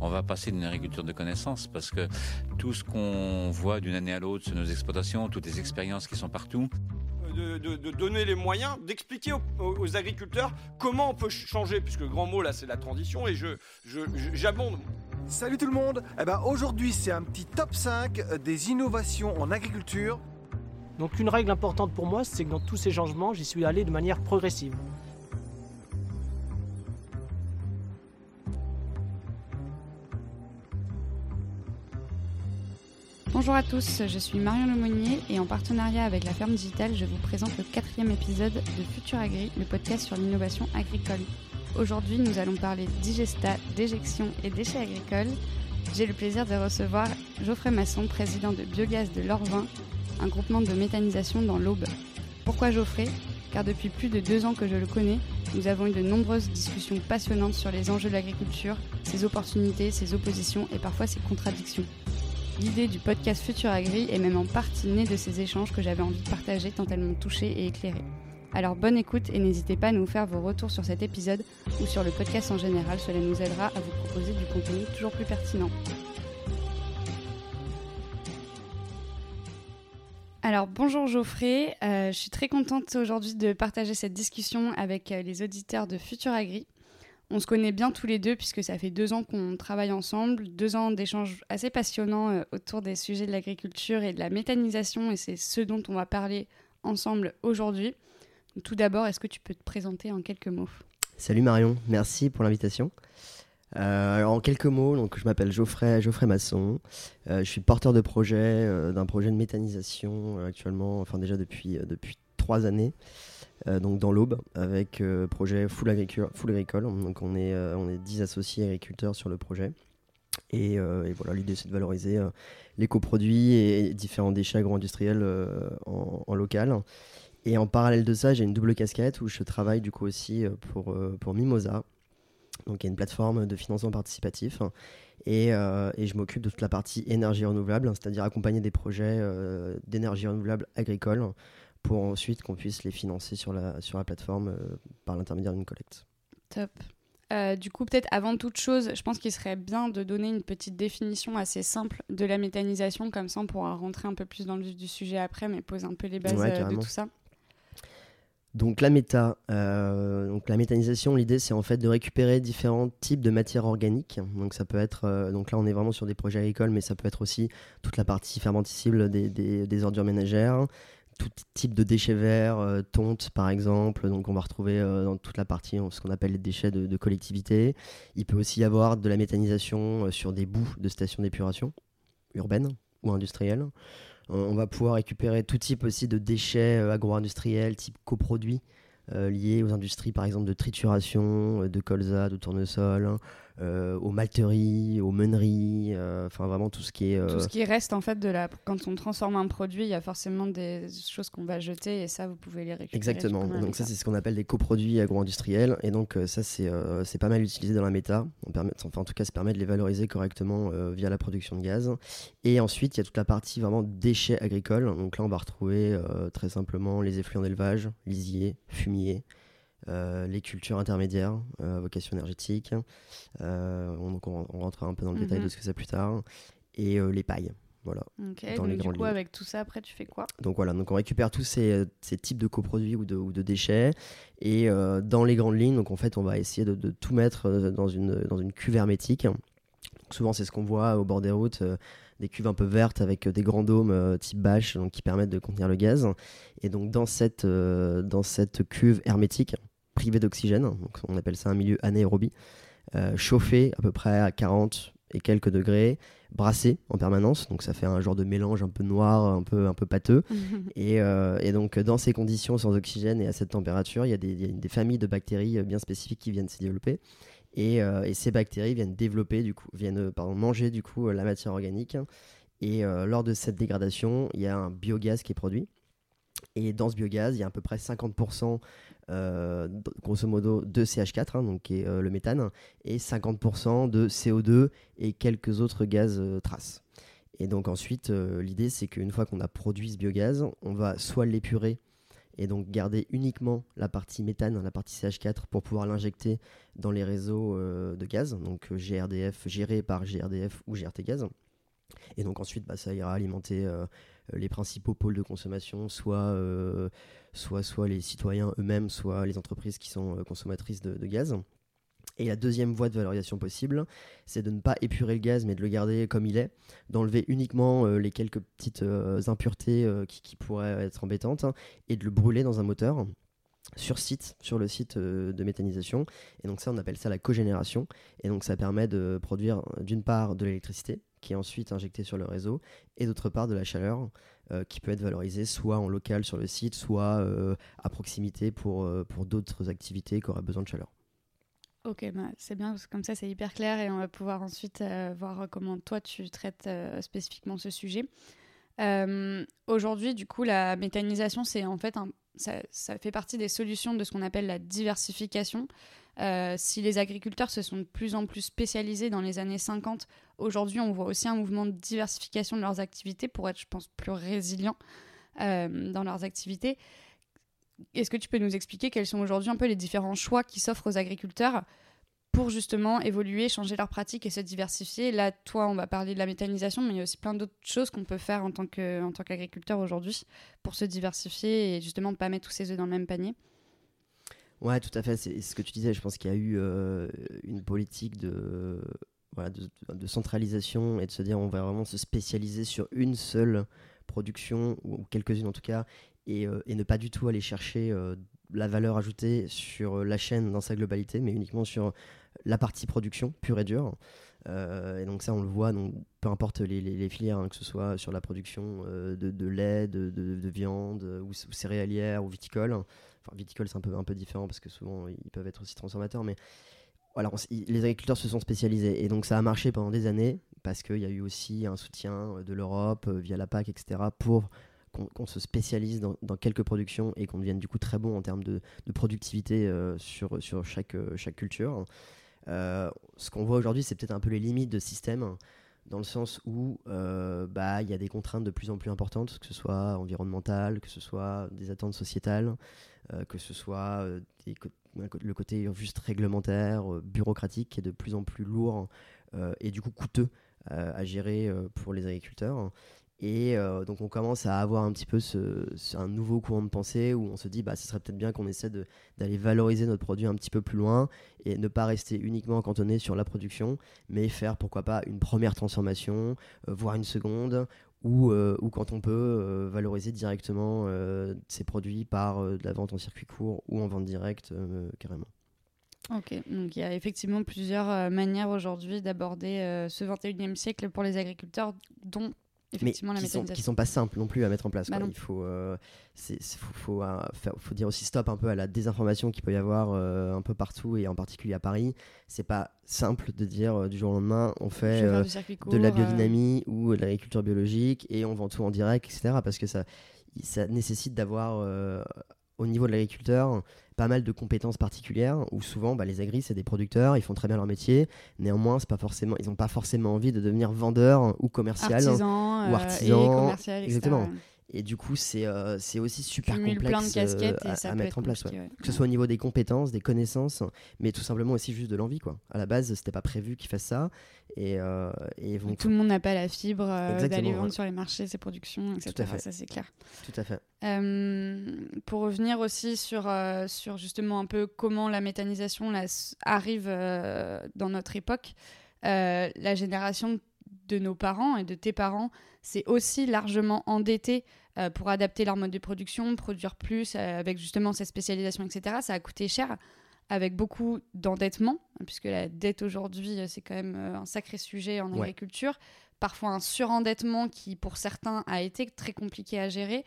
on va passer d'une agriculture de connaissances parce que tout ce qu'on voit d'une année à l'autre sur nos exploitations, toutes les expériences qui sont partout, de, donner les moyens, d'expliquer aux, agriculteurs comment on peut changer, puisque le grand mot là c'est la transition, et je, j'abonde. Salut tout le monde eh ben, Aujourd'hui c'est un petit top 5 des innovations en agriculture. Donc une règle importante pour moi, c'est que dans tous ces changements, j'y suis allé de manière progressive. Bonjour à tous, je suis Marion Lemonnier et en partenariat avec la Ferme Digitale, je vous présente le quatrième épisode de Futur Agri, le podcast sur l'innovation agricole. Aujourd'hui, nous allons parler digesta, déjection et déchets agricoles. J'ai le plaisir de recevoir Geoffrey Masson, président de Biogaz de l'Orvin, un groupement de méthanisation dans l'Aube. Pourquoi Geoffrey? Car depuis plus de deux ans que je le connais, nous avons eu de nombreuses discussions passionnantes sur les enjeux de l'agriculture, ses opportunités, ses oppositions et parfois ses contradictions. L'idée du podcast Futur Agri est même en partie née de ces échanges que j'avais envie de partager tant elles m'ont touché et éclairé. Alors bonne écoute et n'hésitez pas à nous faire vos retours sur cet épisode ou sur le podcast en général, cela nous aidera à vous proposer du contenu toujours plus pertinent. Alors bonjour Geoffrey, euh, je suis très contente aujourd'hui de partager cette discussion avec euh, les auditeurs de Futur Agri. On se connaît bien tous les deux puisque ça fait deux ans qu'on travaille ensemble, deux ans d'échanges assez passionnants euh, autour des sujets de l'agriculture et de la méthanisation et c'est ce dont on va parler ensemble aujourd'hui. Tout d'abord, est-ce que tu peux te présenter en quelques mots? Salut Marion, merci pour l'invitation. Euh, en quelques mots, donc je m'appelle Geoffrey, Geoffrey Masson. Euh, je suis porteur de projet d'un projet de méthanisation actuellement, enfin déjà depuis, depuis trois années. Euh, donc dans l'Aube, avec euh, projet full, agricole, full agricole. Donc on est, euh, on est 10 associés agriculteurs sur le projet. Et, voilà, l'idée c'est de valoriser les coproduits et différents déchets agro-industriels en, local. Et en parallèle de ça, j'ai une double casquette où je travaille du coup aussi pour, pour Mimosa, donc il y a une plateforme de financement participatif. Et, et je m'occupe de toute la partie énergie renouvelable, c'est-à-dire accompagner des projets d'énergie renouvelable agricole pour ensuite qu'on puisse les financer sur la, sur la plateforme euh, par l'intermédiaire d'une collecte. Top. Euh, du coup, peut-être avant toute chose, je pense qu'il serait bien de donner une petite définition assez simple de la méthanisation, comme ça on pourra rentrer un peu plus dans le vif du sujet après, mais poser un peu les bases euh, de tout ça. Donc la méta, donc la méthanisation, l'idée c'est en fait de récupérer différents types de matières organiques. Donc ça peut être, donc là on est vraiment sur des projets agricoles, mais ça peut être aussi toute la partie fermenticible des, des, des ordures ménagères, tout type de déchets verts, euh, tonte par exemple, donc on va retrouver euh, dans toute la partie ce qu'on appelle les déchets de, collectivité. Il peut aussi y avoir de la méthanisation euh, sur des bouts de stations d'épuration urbaines ou industrielles. on va pouvoir récupérer tout type aussi de déchets agro-industriels, type coproduits, liés aux industries par exemple de trituration, de colza, de tournesol, hein, euh, aux malteries, aux meuneries, euh, enfin vraiment tout ce qui est... Tout ce euh, qui reste en fait de la... Quand on transforme un produit, il y a forcément des choses qu'on va jeter et ça, vous pouvez les récupérer. Exactement, donc ça c'est ce qu'on appelle des coproduits agro-industriels et donc ça c'est c'est pas mal utilisé dans la méta, on permet, enfin en tout cas ça permet de les valoriser correctement via la production de gaz. Et ensuite il y a toute la partie vraiment déchets agricoles, donc là on va retrouver très simplement les effluents d'élevage, lisiers, fumier, euh, les cultures intermédiaires, euh, vocation énergétique. Euh, on, on, rentrera un peu dans le détail de mhm. ce que c'est plus tard. Et les pailles. Voilà. donc du coup, avec tout ça, après, tu fais quoi? Donc voilà, donc on récupère tous ces, ces types de coproduits ou de, ou de déchets. Et dans les grandes lignes, donc en fait, on va essayer de, de, tout mettre dans une, dans une cuve hermétique. Souvent, c'est ce qu'on voit au bord des routes des cuves un peu vertes avec des grands dômes type bâche donc, qui permettent de contenir le gaz. Et donc dans cette, dans cette cuve hermétique, privé d'oxygène, donc on appelle ça un milieu anaérobie, euh, chauffé à peu près à 40 et quelques degrés, brassé en permanence, donc ça fait un genre de mélange un peu noir, un peu, un peu pâteux. Euh, et, donc dans ces conditions sans oxygène et à cette température, il y a des, familles de bactéries bien spécifiques qui viennent s'y développer. Et, euh, ces bactéries viennent développer du coup, viennent pardon, manger du coup la matière organique. Et lors de cette dégradation, il y a un biogaz qui est produit. Et dans ce biogaz, il y a à peu près 50% euh, grosso modo de CH4, hein, donc qui est euh, le méthane, et 50% de CO2 et quelques autres gaz euh, traces. Et donc ensuite, l'idée c'est qu'une fois qu'on a produit ce biogaz, on va soit l'épurer et donc garder uniquement la partie méthane, la partie CH4 pour pouvoir l'injecter dans les réseaux euh, de gaz, donc euh, GRDF gérés par GRDF ou GRT Gaz. Et donc ensuite, bah, ça ira alimenter euh, les principaux pôles de consommation, soit, soit, soit les citoyens eux-mêmes, soit les entreprises qui sont consommatrices de, gaz. Et la deuxième voie de valorisation possible, c'est de ne pas épurer le gaz, mais de le garder comme il est, d'enlever uniquement euh, les quelques petites euh, impuretés euh, qui, qui, pourraient être embêtantes, et de le brûler dans un moteur sur site, sur le site de méthanisation. Et donc ça, on appelle ça la cogénération. Et donc ça permet de produire d'une part de l'électricité, qui est ensuite injectée sur le réseau, et d'autre part de la chaleur, qui peut être valorisée soit en local sur le site, soit à proximité pour, pour d'autres activités qui auraient besoin de chaleur. Ok, bah, c'est bien, comme ça c'est hyper clair et on va pouvoir ensuite euh, voir comment toi tu traites euh, spécifiquement ce sujet. Euh, aujourd'hui, du coup, la méthanisation, c'est en fait ça, fait partie des solutions de ce qu'on appelle la diversification. si les agriculteurs se sont de plus en plus spécialisés dans les années 50, aujourd'hui on voit aussi un mouvement de diversification de leurs activités pour être, je pense, plus résilients dans leurs activités. Est-ce que tu peux nous expliquer quels sont aujourd'hui un peu les différents choix qui s'offrent aux agriculteurs pour justement évoluer, changer leurs pratiques et se diversifier Là, toi, on va parler de la méthanisation, mais il y a aussi plein d'autres choses qu'on peut faire en tant qu'agriculteur aujourd'hui pour se diversifier et justement ne pas mettre tous ses œufs dans le même panier. Ouais, tout à fait. C'est ce que tu disais. Je pense qu'il y a eu euh, une politique de, voilà, de, centralisation et de se dire on va vraiment se spécialiser sur une seule production, ou quelques-unes en tout cas, euh, et, ne pas du tout aller chercher euh, la valeur ajoutée sur la chaîne dans sa globalité, mais uniquement sur la partie production pure et dure. et donc ça, on le voit, donc, peu importe les, filières, hein, que ce soit sur la production de, lait, de, viande, ou, céréalière, ou viticole. Enfin, viticole, c'est un peu, un peu différent parce que souvent, ils peuvent être aussi transformateurs, mais voilà, les agriculteurs se sont spécialisés. Et donc ça a marché pendant des années, parce qu'il y a eu aussi un soutien de l'Europe via la PAC, etc., pour qu'on se spécialise dans, quelques productions et qu'on devienne du coup très bon en termes de, productivité euh, sur, sur chaque, euh, chaque culture. Euh, ce qu'on voit aujourd'hui, c'est peut-être un peu les limites de système, dans le sens où bah, il y a des contraintes de plus en plus importantes, que ce soit environnementales, que ce soit des attentes sociétales, que ce soit le côté juste réglementaire, bureaucratique, qui est de plus en plus lourd et du coup coûteux à gérer pour les agriculteurs. Et euh, donc on commence à avoir un petit peu ce, un nouveau courant de pensée où on se dit bah ce serait peut-être bien qu'on essaie d'aller valoriser notre produit un petit peu plus loin et ne pas rester uniquement cantonné sur la production, mais faire pourquoi pas une première transformation, euh, voire une seconde, ou, euh, ou quand on peut valoriser directement ces produits par de la vente en circuit court ou en vente directe carrément. Ok, donc il y a effectivement plusieurs manières aujourd'hui d'aborder ce 21e siècle pour les agriculteurs, dont mais qui sont, qui sont pas simples non plus à mettre en place. Bah Il faut, euh, faut, euh, faut, dire aussi stop un peu à la désinformation qu'il peut y avoir euh, un peu partout et en particulier à Paris. C'est pas simple de dire du jour au lendemain on fait de la biodynamie ou de l'agriculture biologique et on vend tout en direct, etc. Parce que ça, ça nécessite d'avoir au niveau de l'agriculteur pas mal de compétences particulières où souvent bah, les agris c'est des producteurs ils font très bien leur métier. Néanmoins c'est pas forcément ils n'ont pas forcément envie de devenir vendeur ou commercial. Artisan, ou euh, artisan commercial, exactement et du coup, c'est euh, aussi super complexe euh, à, mettre en place. Que ce soit au niveau des compétences, des connaissances, mais tout simplement aussi juste de l'envie. quoi. À la base, c'était pas prévu qu'ils fassent ça. Et, euh, et vont Tout le monde n'a pas la fibre d'aller vendre sur les marchés ses productions, etc. Tout à fait. Ça, c'est clair. Tout à fait. pour revenir aussi sur, sur justement un peu comment la méthanisation arrive dans notre époque, la génération de nos parents et de tes parents c'est aussi largement endetté euh, pour adapter leur mode de production, produire plus euh, avec justement cette spécialisation, etc. Ça a coûté cher avec beaucoup d'endettement, puisque la dette aujourd'hui, euh, c'est quand même un sacré sujet en agriculture. Parfois un surendettement qui, pour certains, a été très compliqué à gérer.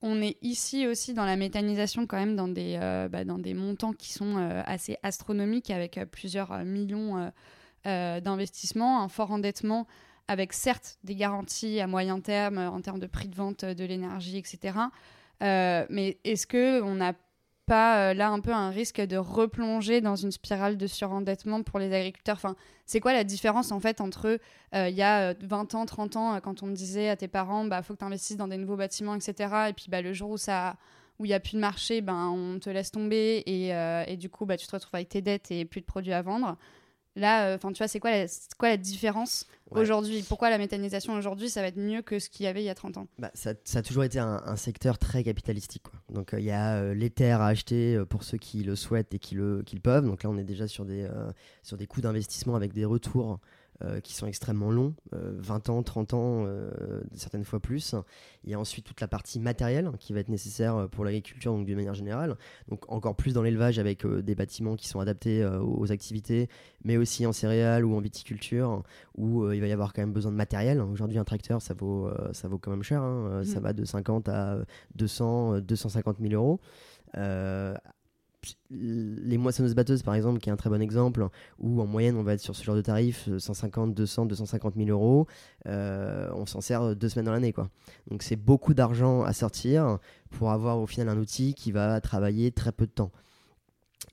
On est ici aussi dans la méthanisation quand même dans des, bah, dans des montants qui sont assez astronomiques avec plusieurs millions d'investissements, un fort endettement avec certes des garanties à moyen terme en termes de prix de vente de l'énergie, etc. Euh, mais est-ce qu'on n'a pas euh, là un peu un risque de replonger dans une spirale de surendettement pour les agriculteurs? Enfin, C'est quoi la différence en fait entre euh, il y a 20 ans, 30 ans, quand on disait à tes parents, bah faut que tu investisses dans des nouveaux bâtiments, etc. Et puis bah, le jour où ça où il n'y a plus de marché, ben, on te laisse tomber et, euh, et du coup, bah, tu te retrouves avec tes dettes et plus de produits à vendre? Là, euh, enfin, tu vois, c'est quoi, la- quoi la différence Ouais. aujourd'hui? Pourquoi la méthanisation aujourd'hui, ça va être mieux que ce qu'il y avait il y a 30 ans? Bah, ça, ça a toujours été un, un secteur très capitalistique. quoi. Donc euh, il y a euh, les terres à acheter euh, pour ceux qui le souhaitent et qui le, qui le peuvent. Donc là, on est déjà sur des, sur des coûts d'investissement avec des retours euh, qui sont extrêmement longs, euh, 20 ans, 30 ans, euh, certaines fois plus. Il y a ensuite toute la partie matérielle qui va être nécessaire euh, pour l'agriculture, donc d'une manière générale. Donc encore plus dans l'élevage avec euh, des bâtiments qui sont adaptés euh, aux activités, mais aussi en céréales ou en viticulture, où euh, il va y avoir quand même besoin de matériel. Aujourd'hui, un tracteur, ça vaut, euh, ça vaut quand même cher. hein. Euh, Ça Mm. va de 50 à 200, euh, 250 000 euros. Euh, les moissonneuses-batteuses, par exemple, qui est un très bon exemple, où en moyenne, on va être sur ce genre de tarif, euh, 150, 200, 250 000 euros. Euh, on s'en sert euh, deux semaines dans l'année. quoi. Donc, c'est beaucoup d'argent à sortir pour avoir au final un outil qui va travailler très peu de temps.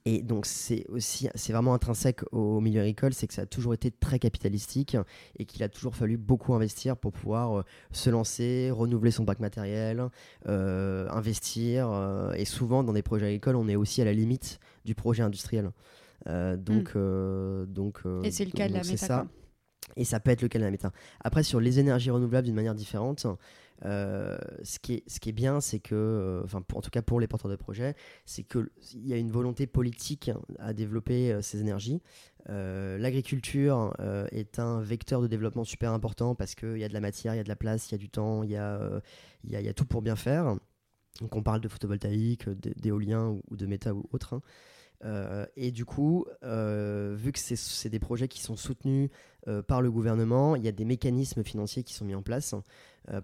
Et donc c'est aussi, c'est vraiment intrinsèque au milieu agricole, c'est que ça a toujours été très capitalistique et qu'il a toujours fallu beaucoup investir pour pouvoir euh, se lancer, renouveler son bac matériel, euh, investir. euh, et souvent dans des projets agricoles, on est aussi à la limite du projet industriel. Donc, euh, donc. Et c'est le cas de la méta. Et ça peut être le cas la méta. Après, sur les énergies renouvelables d'une manière différente, euh, ce, qui est, ce qui est bien, c'est que, euh, enfin, en tout cas pour les porteurs de projets, c'est qu'il y a une volonté politique à développer euh, ces énergies. L'agriculture est un vecteur de développement super important parce qu'il y a de la matière, il y a de la place, il y a du temps, il y, y, a, y a tout pour bien faire. Donc on parle de photovoltaïque, d'éolien ou de méta ou autre. hein. Euh, et du coup, euh, vu que c'est- des projets qui sont soutenus euh, par le gouvernement, il y a des mécanismes financiers qui sont mis en place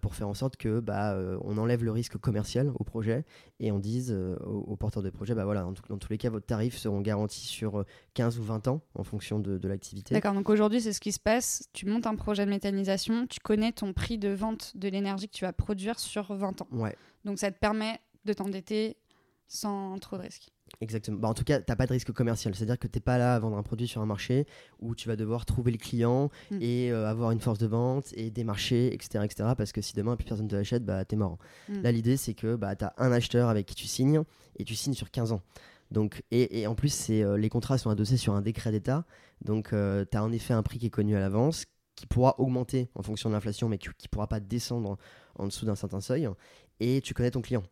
pour faire en sorte que bah, on enlève le risque commercial au projet et on dise aux, aux porteurs de projet, bah voilà, dans, tout- dans tous les cas, vos tarifs seront garantis sur euh, 15 ou 20 ans en fonction de, de l'activité. D'accord, donc aujourd'hui, c'est ce qui se passe. Tu montes un projet de méthanisation, tu connais ton prix de vente de l'énergie que tu vas produire sur 20 ans. Ouais, Donc ça te permet de t'endetter sans trop de risques. Exactement. Bah, en tout cas, tu n'as pas de risque commercial. C'est-à-dire que tu n'es pas là à vendre un produit sur un marché où tu vas devoir trouver le client Mm. et euh, avoir une force de vente et des marchés, etc. etc. parce que si demain plus personne te l'achète, bah, tu es mort. Mm. Là, l'idée, c'est que bah, tu as un acheteur avec qui tu signes et tu signes sur 15 ans. Donc, et, et en plus, c'est, euh, les contrats sont adossés sur un décret d'État. Donc, tu as en effet un prix qui est connu à l'avance, qui pourra augmenter en fonction de l'inflation, mais qui ne pourra pas descendre en, en dessous d'un certain seuil. Et tu connais ton client.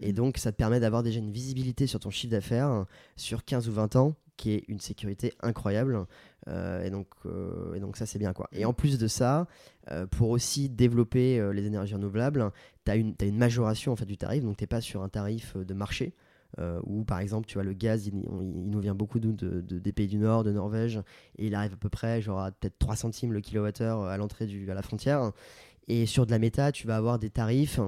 Et Mm. donc, ça te permet d'avoir déjà une visibilité sur ton chiffre d'affaires sur 15 ou 20 ans, qui est une sécurité incroyable. Euh, et, donc, euh, et donc, ça, c'est bien. quoi. Et en plus de ça, euh, pour aussi développer les énergies renouvelables, tu as une, t'as une majoration en fait, du tarif. Donc, tu n'es pas sur un tarif de marché. euh, où par exemple tu vois le gaz il, on- il nous vient beaucoup de, de- de- des pays du Nord de Norvège et il arrive à peu près genre à peut-être 3 centimes le kilowattheure à l'entrée à la frontière et sur de la méta tu vas avoir des tarifs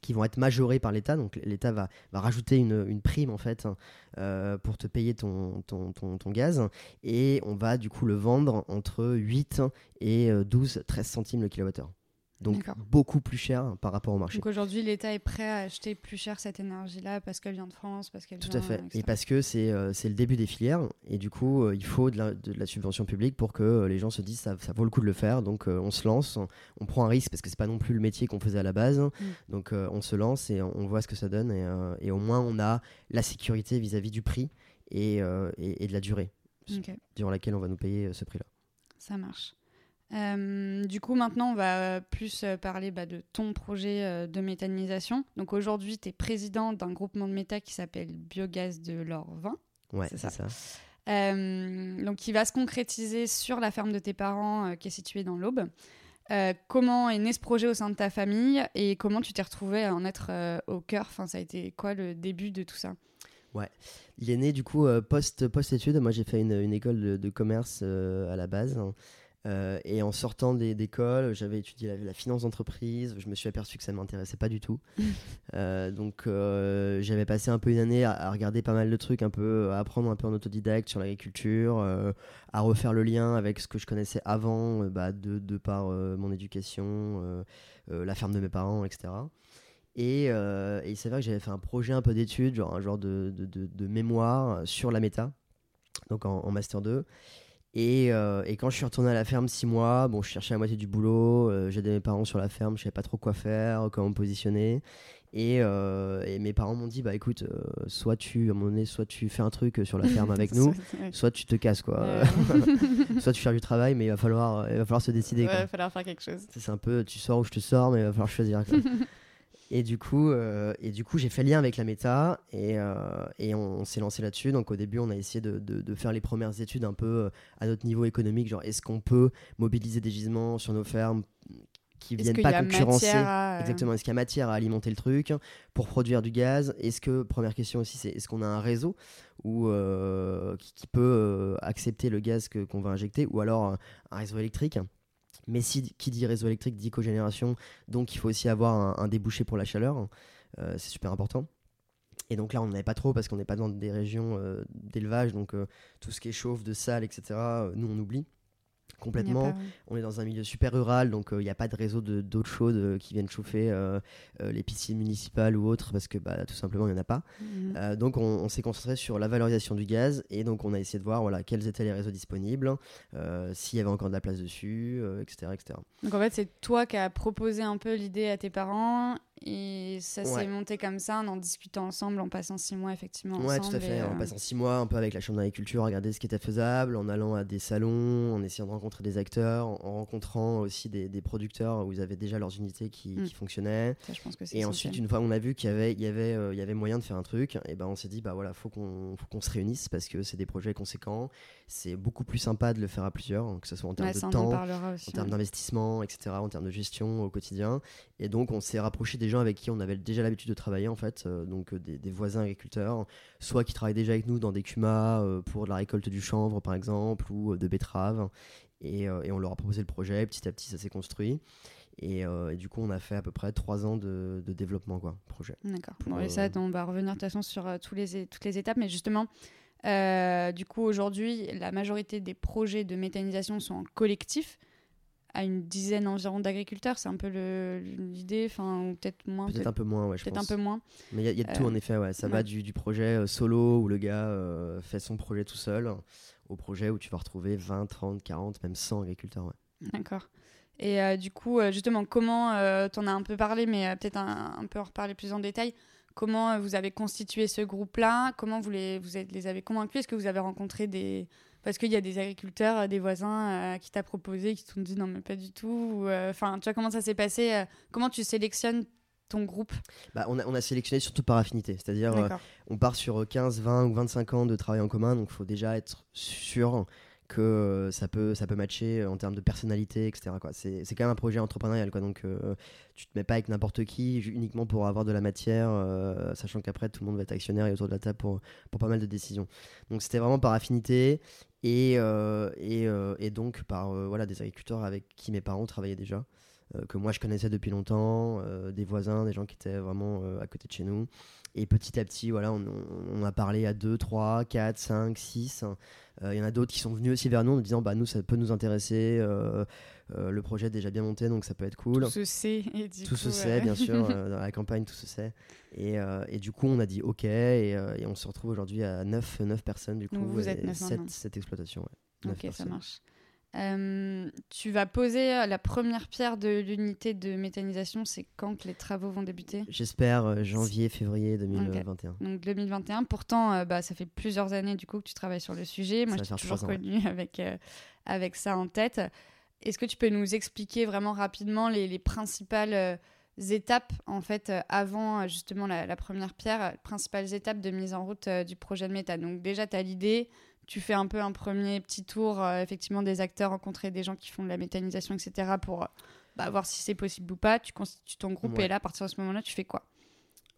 qui vont être majorés par l'État. Donc l'État va, va rajouter une, une prime en fait euh, pour te payer ton, ton, ton, ton gaz. Et on va du coup le vendre entre 8 et euh, 12, 13 centimes le kilowattheure. Donc beaucoup plus cher par rapport au marché. Donc aujourd'hui, l'État est prêt à acheter plus cher cette énergie-là parce qu'elle vient de France, parce qu'elle Tout vient, à fait. etc. Et parce que c'est euh, c'est le début des filières. Et du coup, euh, il faut de la, de la subvention publique pour que euh, les gens se disent ça, ça vaut le coup de le faire. Donc euh, on se lance, on, on prend un risque parce que c'est pas non plus le métier qu'on faisait à la base. Donc euh, on se lance et on, on voit ce que ça donne. Et, euh, et au moins, on a la sécurité vis-à-vis du prix et, euh, et, et de la durée durant laquelle on va nous payer euh, ce prix-là. ça marche. Euh, du coup, maintenant, on va euh, plus euh, parler bah, de ton projet euh, de méthanisation. Donc aujourd'hui, tu es président d'un groupement de méta qui s'appelle Biogaz de l'Or-20. Ouais, C'est ça. ça. Euh, donc qui va se concrétiser sur la ferme de tes parents qui est située dans l'Aube. Comment est né ce projet au sein de ta famille et comment tu t'es retrouvé à en être au cœur? Enfin, Ça a été quoi le début de tout ça? Il est né du coup post, post-études. Moi, j'ai fait une, une école de, de commerce à la base. Euh, et en sortant d'école, j'avais étudié la, la finance d'entreprise. Je me suis aperçu que ça ne m'intéressait pas du tout. Euh, donc, euh, j'avais passé un peu une année à, à regarder pas mal de trucs, un peu, à apprendre un peu en autodidacte sur l'agriculture, à refaire le lien avec ce que je connaissais avant, bah, de, de par mon éducation, la ferme de mes parents, etc. Et, et il s'avère que j'avais fait un projet un peu d'étude, genre un genre de, de, de- de mémoire sur la méta, donc en, en Master 2. Et, euh, et, quand je suis retourné à la ferme six mois, bon, je cherchais la moitié du boulot, euh, j'aidais mes parents sur la ferme, je savais pas trop quoi faire, comment me positionner. Et, euh, et mes parents m'ont dit, bah écoute, soit tu, à un moment donné, soit tu fais un truc sur la ferme avec nous, soit tu te casses, quoi. soit tu fais du travail, mais il va falloir, il va falloir se décider. Ouais, il va falloir faire quelque chose. C'est un peu, tu sors ou je te sors, mais il va falloir choisir. Et du coup, euh, et du coup, j'ai fait lien avec la méta et, euh, et on, s'est lancé là-dessus. Donc au début, on a essayé de, de, faire les premières études un peu euh, à notre niveau économique, genre est-ce qu'on peut mobiliser des gisements sur nos fermes qui viennent pas concurrencer exactement est-ce qu'il y a matière à alimenter le truc pour produire du gaz? Est-ce que première question aussi c'est est-ce qu'on a un réseau ou qui, peut accepter le gaz que qu'on va injecter ou alors un réseau électrique? Mais si, qui dit réseau électrique dit cogénération, donc il faut aussi avoir un, débouché pour la chaleur. Euh, c'est super important. Et donc là, on n'en avait pas trop parce qu'on n'est pas dans des régions euh, d'élevage, donc euh, tout ce qui est chauffe, de salle, etc., nous on oublie complètement. On est dans un milieu super rural, donc il n'y a pas de réseau d'eau chaude qui viennent chauffer les piscines municipales ou autres, parce que bah, tout simplement, il n'y en a pas. Mhm. donc on, s'est concentré sur la valorisation du gaz, et donc on a essayé de voir voilà, quels étaient les réseaux disponibles, s'il y avait encore de la place dessus, etc., etc. Donc en fait, c'est toi qui as proposé un peu l'idée à tes parents, et ça s'est monté comme ça, en discutant ensemble, en passant six mois effectivement. Ouais, tout à fait. En euh, passant six mois un peu avec la Chambre d'agriculture, regarder ce qui était faisable, en allant à des salons, en essayant de rencontrer des acteurs, en, rencontrant aussi des, des, producteurs où ils avaient déjà leurs unités qui, mm. qui fonctionnaient. je pense que et ensuite, une fois qu'on a vu qu'il y avait, il y, avait, euh, il y avait moyen de faire un truc, et ben on s'est dit, bah voilà, faut qu'on qu'on se réunisse parce que c'est des projets conséquents. C'est beaucoup plus sympa de le faire à plusieurs, que ce soit en termes de temps, en, termes d'investissement, etc., en termes de gestion au quotidien. Et donc, on s'est rapproché des gens avec qui on avait déjà l'habitude de travailler en fait, euh, donc euh, des, voisins agriculteurs, soit qui travaillent déjà avec nous dans des cumas euh, pour la récolte du chanvre par exemple ou de betteraves, et, et, on leur a proposé le projet. Petit à petit, ça s'est construit. Et, du coup, on a fait à peu près trois ans de, développement, quoi, projet. D'accord. Bon, et ça, on va revenir de toute façon sur tous les, toutes les étapes, mais justement, du coup, aujourd'hui, la majorité des projets de méthanisation sont en collectif à une dizaine environ d'agriculteurs. C'est un peu l'idée, enfin, ou peut-être moins. Peut-être un peu moins, ouais, je Peut-être un peu moins. Mais il y, a de tout, en euh, effet, ouais. Ça va du, du projet euh, solo où le gars euh, fait son projet tout seul au projet où tu vas retrouver 20, 30, 40, même 100 agriculteurs, ouais. D'accord. Et du coup, justement, comment, tu en as un peu parlé, mais peut-être un, peu en reparler plus en détail, comment vous avez constitué ce groupe-là? Comment vous les, vous les avez convaincus? Est-ce que vous avez rencontré des parce qu'il y a des agriculteurs, euh, des voisins euh, qui t'a proposé, qui t'ont dit non mais pas du tout. Euh, enfin, tu vois comment ça s'est passé Comment tu sélectionnes ton groupe? Bah, on, a, on, a, sélectionné surtout par affinité, c'est-à-dire on part sur 15, 20 ou 25 ans de travail en commun, donc il faut déjà être sûr que euh, ça peut, ça peut matcher en termes de personnalité, etc. C'est, quand même un projet entrepreneurial, quoi. donc euh, tu te mets pas avec n'importe qui uniquement pour avoir de la matière, euh, sachant qu'après tout le monde va être actionnaire et autour de la table pour, pour pas mal de décisions. Donc c'était vraiment par affinité et, et, et, donc par voilà, des agriculteurs avec qui mes parents travaillaient déjà. que moi je connaissais depuis longtemps, des voisins, des gens qui étaient vraiment à côté de chez nous. Et petit à petit, voilà, on, on a parlé à 2, 3, 4, 5, 6. Il y en a d'autres qui sont venus aussi vers nous en disant bah, nous, ça peut nous intéresser. Euh, euh, le projet est déjà bien monté, donc ça peut être cool. Tout se sait. Et du tout se sait, bien sûr. Euh, dans la campagne, tout se sait. Et, et du coup, on a dit OK. Et, et on se retrouve aujourd'hui à 9, 9 personnes. Du coup, vous êtes 9 7, cette exploitation. Ouais. Ok, ça marche. Euh, tu vas poser euh, la première pierre de l'unité de méthanisation. C'est quand que les travaux vont débuter? J'espère euh, janvier, février 2021. Donc 2021. Pourtant, bah, ça fait plusieurs années du coup que tu travailles sur le sujet. Moi, je suis toujours connue avec, avec ça en tête. Est-ce que tu peux nous expliquer vraiment rapidement les, les principales étapes en fait avant justement la, la, première pierre, les principales étapes de mise en route du projet de méta Donc déjà, tu as l'idée tu fais un peu un premier petit tour, euh, effectivement, des acteurs, rencontrer des gens qui font de la méthanisation, etc., pour euh, bah, voir si c'est possible ou pas. Tu constitues ton groupe et là, à partir de ce moment-là, tu fais quoi?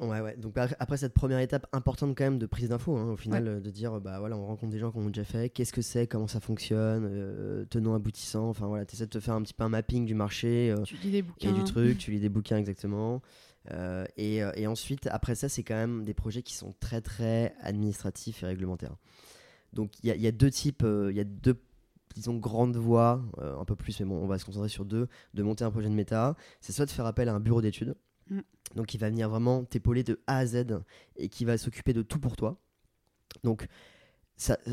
Ouais, ouais. Donc après cette première étape importante quand même de prise d'infos, hein, au final, euh, de dire bah voilà, on rencontre des gens qui ont déjà fait, qu'est-ce que c'est, comment ça fonctionne, tenant aboutissant. Enfin voilà, tu essaies de te faire un petit peu un mapping du marché tu lis des bouquins. et du truc, tu lis des bouquins exactement. et, et, ensuite, après ça, c'est quand même des projets qui sont très très administratifs et réglementaires. Donc il y, a deux types, euh, il y a deux disons grandes voies, euh, un peu plus, mais bon, on va se concentrer sur deux, de monter un projet de méta. C'est soit de faire appel à un bureau d'études, mm. donc qui va venir vraiment t'épauler de A à Z et qui va s'occuper de tout pour toi. Donc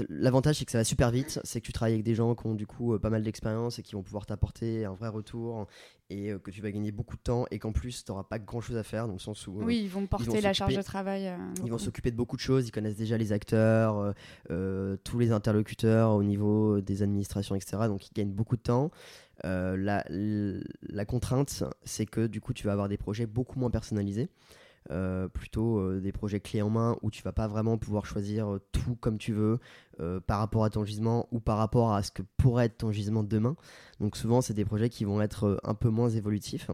L'avantage, c'est que ça va super vite. C'est que tu travailles avec des gens qui ont du coup euh, pas mal d'expérience et qui vont pouvoir t'apporter un vrai retour et euh, que tu vas gagner beaucoup de temps et qu'en plus, tu n'auras pas grand chose à faire dans le sens où. euh, Oui, ils vont porter vont la charge de travail. euh, Ils vont s'occuper de beaucoup de choses, ils connaissent déjà les acteurs, euh, euh, tous les interlocuteurs au niveau des administrations, etc. Donc ils gagnent beaucoup de temps. Euh, la, la contrainte, c'est que du coup, tu vas avoir des projets beaucoup moins personnalisés. Euh, plutôt euh, des projets clés en main où tu vas pas vraiment pouvoir choisir euh, tout comme tu veux par rapport à ton gisement ou par rapport à ce que pourrait être ton gisement demain. Donc souvent c'est des projets qui vont être un peu moins évolutifs.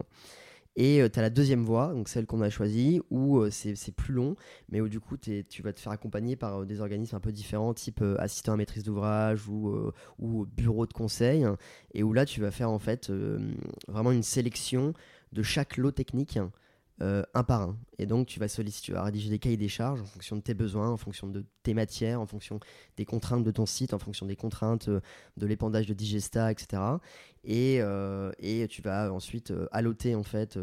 Et tu as la deuxième voie, donc celle qu'on a choisie, où c'est plus long, mais où du coup tu vas te faire accompagner par des organismes un peu différents, type assistant à maîtrise d'ouvrage ou, ou bureau de conseil, et où là tu vas faire en fait vraiment une sélection de chaque lot technique euh, un par un. Et donc tu vas solliciter, tu vas rédiger des cahiers des charges en fonction de tes besoins, en fonction de tes matières, en fonction des contraintes de ton site, en fonction des contraintes euh, de l'épandage de Digesta, etc. Et, euh, et tu vas ensuite alloter en fait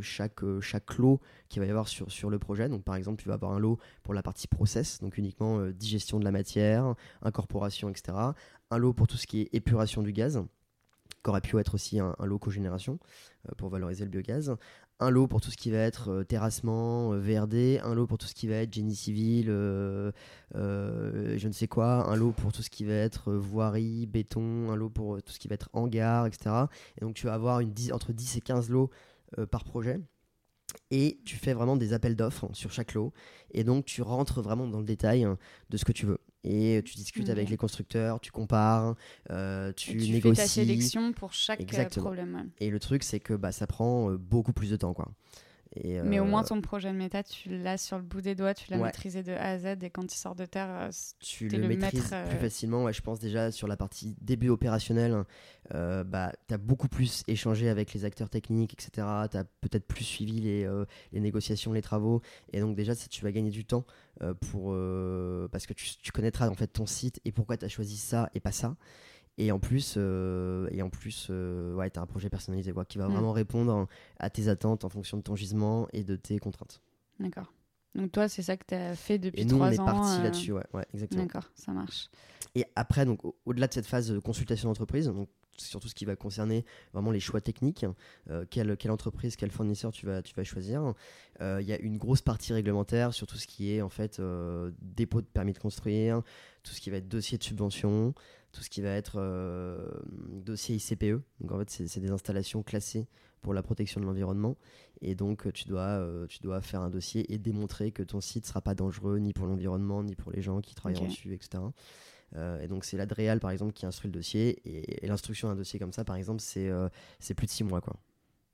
chaque, chaque lot qu'il va y avoir sur, sur le projet. Donc par exemple, tu vas avoir un lot pour la partie process, donc uniquement digestion de la matière, incorporation, etc. Un lot pour tout ce qui est épuration du gaz, qui aurait pu être aussi un, un lot cogénération euh, pour valoriser le biogaz. Un lot pour tout ce qui va être euh, terrassement, euh, VRD, un lot pour tout ce qui va être génie civil, je ne sais quoi, un lot pour tout ce qui va être voirie, béton, un lot pour tout ce qui va être hangar, etc. Et donc tu vas avoir une entre 10 et 15 lots par projet. Et tu fais vraiment des appels d'offres sur chaque lot. Et donc tu rentres vraiment dans le détail hein, de ce que tu veux. Et tu discutes avec les constructeurs, tu compares, euh, tu, Et tu négocies. fais ta sélection pour chaque euh, Exactement. problème. ouais. Et le truc, c'est que bah, ça prend euh, beaucoup plus de temps. Quoi. Et, Mais au euh, moins ton projet de méta, tu l'as sur le bout des doigts, tu l'as Ouais. maîtrisé de A à Z et quand il sort de terre, euh, tu le, le maîtrises maître, euh, plus facilement. Ouais, je pense déjà sur la partie début opérationnel, euh, bah, tu as beaucoup plus échangé avec les acteurs techniques, etc. Tu as peut-être plus suivi les, euh, les négociations, les travaux. Et donc déjà, ça, tu vas gagner du temps euh, pour, euh, parce que tu, tu connaîtras en fait ton site et pourquoi tu as choisi ça et pas ça. Et en plus, euh, et en plus euh, ouais, tu as un projet personnalisé quoi, qui va Mm. vraiment répondre à tes attentes en fonction de ton gisement et de tes contraintes. D'accord. Donc toi, c'est ça que tu as fait depuis Et nous, on trois est ans. parti euh, là-dessus, ouais, ouais, exactement. D'accord, ça marche. Et après, donc, au- au-delà de cette phase de consultation d'entreprise, donc surtout ce qui va concerner vraiment les choix techniques, euh, quelle, quelle entreprise, quel fournisseur tu vas, tu vas choisir, euh, il y a une grosse partie réglementaire sur tout ce qui est en fait euh, dépôt de permis de construire, tout ce qui va être dossier de subvention, tout ce qui va être dossier ICPE. Donc en fait, c'est des installations classées pour la protection de l'environnement. Et donc, tu dois, tu dois faire un dossier et démontrer que ton site ne sera pas dangereux ni pour l'environnement, ni pour les gens qui travailleront Ok. dessus, etc. Euh, et donc, c'est l'Adréal, par exemple, qui instruit le dossier. Et, et l'instruction d'un dossier comme ça, par exemple, c'est euh, c'est plus de six mois. Quoi.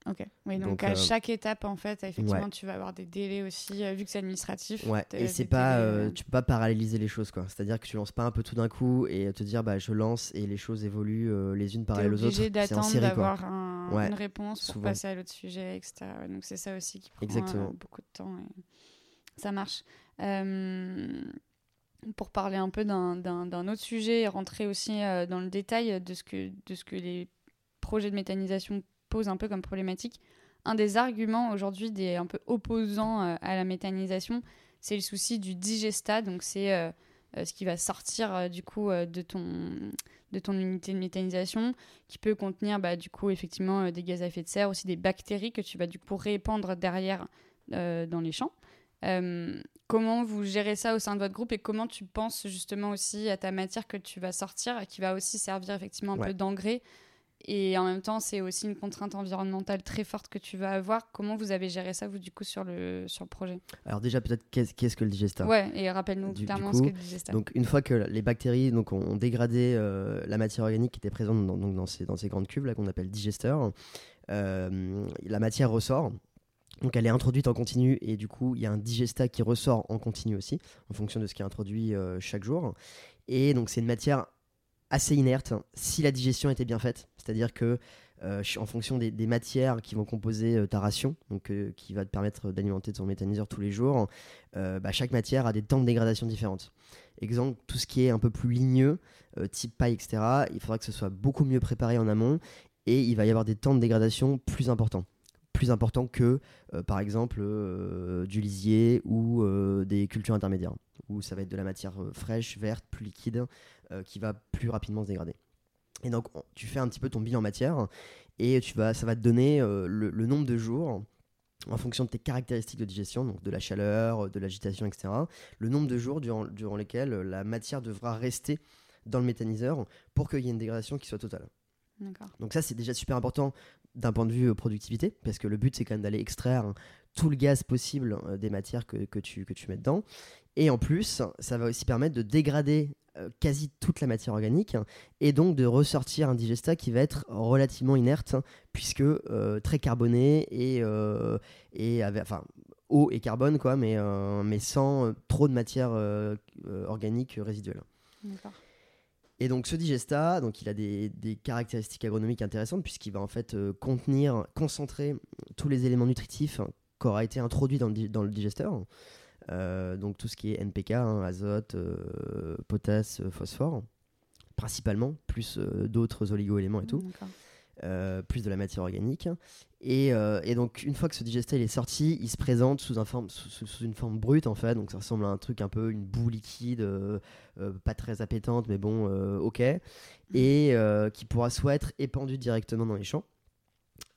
Ok. Oui, donc, Donc, à euh, chaque étape, en fait, effectivement, ouais. tu vas avoir des délais aussi, vu que c'est administratif. Ouais, et c'est pas, délais, tu peux pas paralléliser les choses, quoi. C'est-à-dire que tu lances pas un peu tout d'un coup et te dire, bah, je lance et les choses évoluent les unes T'es parallèles aux autres. obligé C'est en d'attendre d'avoir un- Ouais, une réponse pour souvent. passer à l'autre sujet, etc. Donc c'est ça aussi qui prend Exactement. beaucoup de temps. et Ça marche. Euh, pour parler un peu d'un- autre sujet et rentrer aussi euh, dans le détail de ce, que, les projets de méthanisation posent un peu comme problématique, un des arguments aujourd'hui des un peu opposants euh, à la méthanisation, c'est le souci du digestat. Donc c'est euh, ce qui va sortir du coup de ton unité de méthanisation qui peut contenir bah, du coup effectivement des gaz à effet de serre, aussi des bactéries que tu vas du coup répandre derrière dans les champs. Euh, comment vous gérez ça au sein de votre groupe et comment tu penses justement aussi à ta matière que tu vas sortir qui va aussi servir effectivement un Ouais. peu d'engrais et en même temps c'est aussi une contrainte environnementale très forte que tu vas avoir. Comment vous avez géré ça vous du coup sur le, sur le projet? Alors, déjà, peut-être, qu'est-ce qu'est-ce que le digestat? Ouais et rappelle-nous clairement ce qu'est le digestat. Donc une fois que les bactéries donc, ont, dégradé euh, la matière organique qui était présente dans, donc, dans, ces, dans ces grandes cubes là qu'on appelle digesteurs, euh, la matière ressort. Donc elle est introduite en continu et du coup il y a un digestat qui ressort en continu aussi en fonction de ce qui est introduit euh, chaque jour. Et donc c'est une matière assez inerte si la digestion était bien faite, c'est-à-dire que euh, en fonction des, matières qui vont composer euh, ta ration, donc qui va te permettre d'alimenter ton méthaniseur tous les jours, bah, chaque matière a des temps de dégradation différentes. Exemple, tout ce qui est un peu plus ligneux, type paille, etc., il faudra que ce soit beaucoup mieux préparé en amont et il va y avoir des temps de dégradation plus importants. Plus important que, euh, par exemple, euh, du lisier ou euh, des cultures intermédiaires, où ça va être de la matière fraîche, verte, plus liquide, qui va plus rapidement se dégrader. Et donc, on- tu fais un petit peu ton bilan matière, et tu vas, ça va te donner le, le nombre de jours en fonction de tes caractéristiques de digestion, donc de la chaleur, de l'agitation, etc., le nombre de jours durant, durant lesquels la matière devra rester dans le méthaniseur pour qu'il y ait une dégradation qui soit totale. Donc ça, c'est déjà super important d'un point de vue euh, productivité, parce que le but, c'est quand même d'aller extraire hein, tout le gaz possible euh, des matières que, que tu, que tu mets dedans. Et en plus, ça va aussi permettre de dégrader euh, quasi toute la matière organique, et donc de ressortir un digestat qui va être relativement inerte, puisque euh, très carboné et, et enfin, eau et carbone, quoi, mais, mais sans trop de matière organique résiduelle. D'accord. Et donc ce digesta, donc il a des, des caractéristiques agronomiques intéressantes puisqu'il va en fait euh, contenir, concentrer tous les éléments nutritifs qui aura été introduits dans le, dans le digesteur. Euh, donc tout ce qui est NPK, hein, azote, euh, potasse, phosphore, principalement, plus d'autres oligo-éléments et tout plus de la matière organique. Et, euh, et donc, une fois que ce digestat il est sorti, il se présente sous, un forme, sous, sous- sous une forme brute, en fait. Donc, ça ressemble à un truc un peu, une boue liquide, euh, euh, pas très appétante, mais bon, ok. Et euh, qui pourra soit être épandu directement dans les champs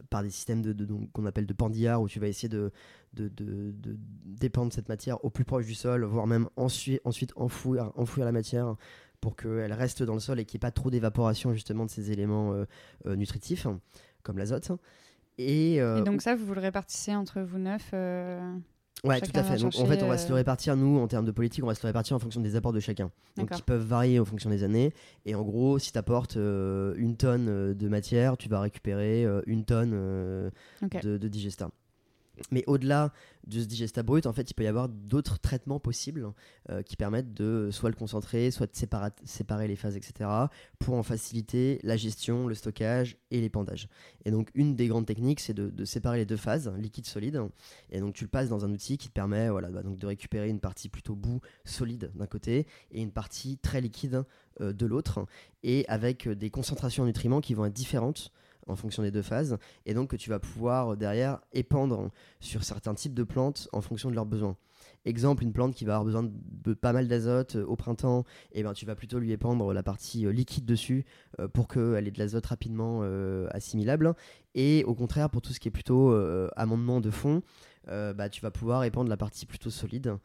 par des systèmes de, de- donc, qu'on appelle de pandillard où tu vas essayer de, de, de- de dépendre cette matière au plus proche du sol, voire même ensuite, ensuite enfouir, enfouir la matière pour qu'elle reste dans le sol et qu'il n'y ait pas trop d'évaporation justement de ces éléments nutritifs comme l'azote. Et, euh, Et donc ça, vous le répartissez entre vous neuf euh, ouais, tout à fait. Donc, en fait, on va se le euh, répartir, nous, en termes de politique, on va se le répartir en fonction des apports de chacun. Donc, qui peuvent varier en fonction des années. Et en gros, si tu apportes une tonne euh, de matière, tu vas récupérer euh, une tonne euh, de, de digesta. Mais au-delà de ce digesta brut, en fait, il peut y avoir d'autres traitements possibles euh, qui permettent de soit le concentrer, soit de séparer, les phases, etc., pour en faciliter la gestion, le stockage et l'épandage. Et donc, une des grandes techniques, c'est de, séparer les deux phases, liquide-solide. Et donc, tu le passes dans un outil qui te permet voilà, bah, donc de récupérer une partie plutôt boue, solide d'un côté, et une partie très liquide euh, de l'autre, et avec euh, des concentrations en nutriments qui vont être différentes en fonction des deux phases, et donc que tu vas pouvoir euh, derrière épandre sur certains types de plantes en fonction de leurs besoins. Exemple, une plante qui va avoir besoin de, pas mal d'azote euh, au printemps, et ben tu vas plutôt lui épandre la partie euh, liquide dessus pour qu'elle ait de l'azote rapidement assimilable. Et au contraire, pour tout ce qui est plutôt amendement de fond, bah, tu vas pouvoir épandre la partie plutôt solide,